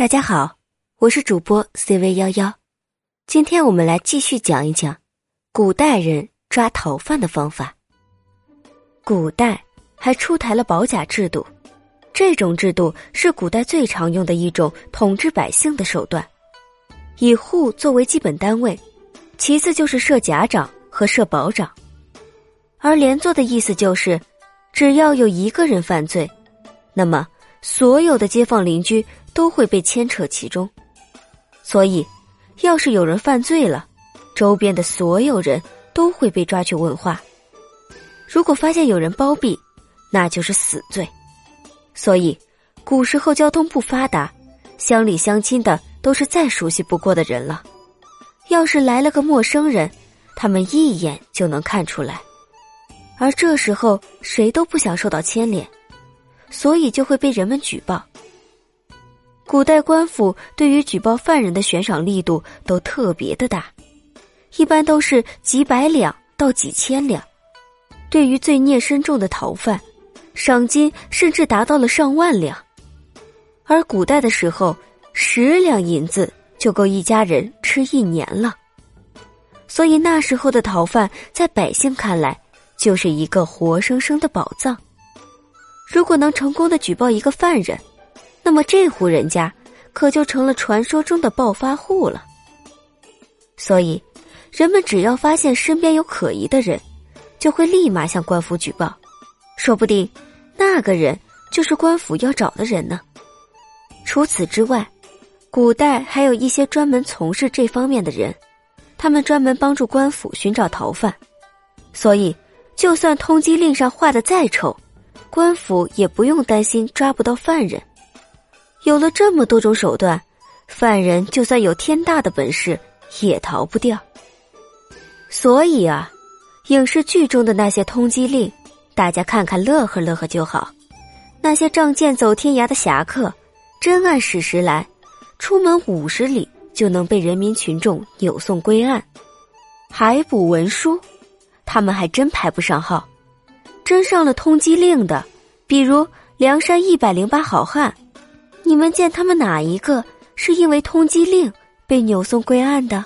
大家好，我是主播 CV 幺幺，今天我们来继续讲一讲古代人抓逃犯的方法。古代还出台了保甲制度，这种制度是古代最常用的一种统治百姓的手段，以户作为基本单位，其次就是设甲长和设保长，而连坐的意思就是，只要有一个人犯罪，那么所有的街坊邻居。都会被牵扯其中，所以，要是有人犯罪了，周边的所有人都会被抓去问话。如果发现有人包庇，那就是死罪。所以，古时候交通不发达，乡里乡亲的都是再熟悉不过的人了。要是来了个陌生人，他们一眼就能看出来。而这时候，谁都不想受到牵连，所以就会被人们举报。古代官府对于举报犯人的悬赏力度都特别的大，一般都是几百两到几千两。对于罪孽深重的逃犯，赏金甚至达到了上万两。而古代的时候，十两银子就够一家人吃一年了。所以那时候的逃犯在百姓看来就是一个活生生的宝藏。如果能成功的举报一个犯人，那么这户人家可就成了传说中的暴发户了。所以，人们只要发现身边有可疑的人，就会立马向官府举报，说不定那个人就是官府要找的人呢。除此之外，古代还有一些专门从事这方面的人，他们专门帮助官府寻找逃犯，所以就算通缉令上画的再丑，官府也不用担心抓不到犯人。有了这么多种手段，犯人就算有天大的本事，也逃不掉。所以啊，影视剧中的那些通缉令，大家看看乐呵乐呵就好。那些仗剑走天涯的侠客，真按史实来，出门五十里就能被人民群众扭送归案，海捕文书，他们还真排不上号。真上了通缉令的，比如梁山一百零八好汉。你们见他们哪一个是因为通缉令被扭送归案的？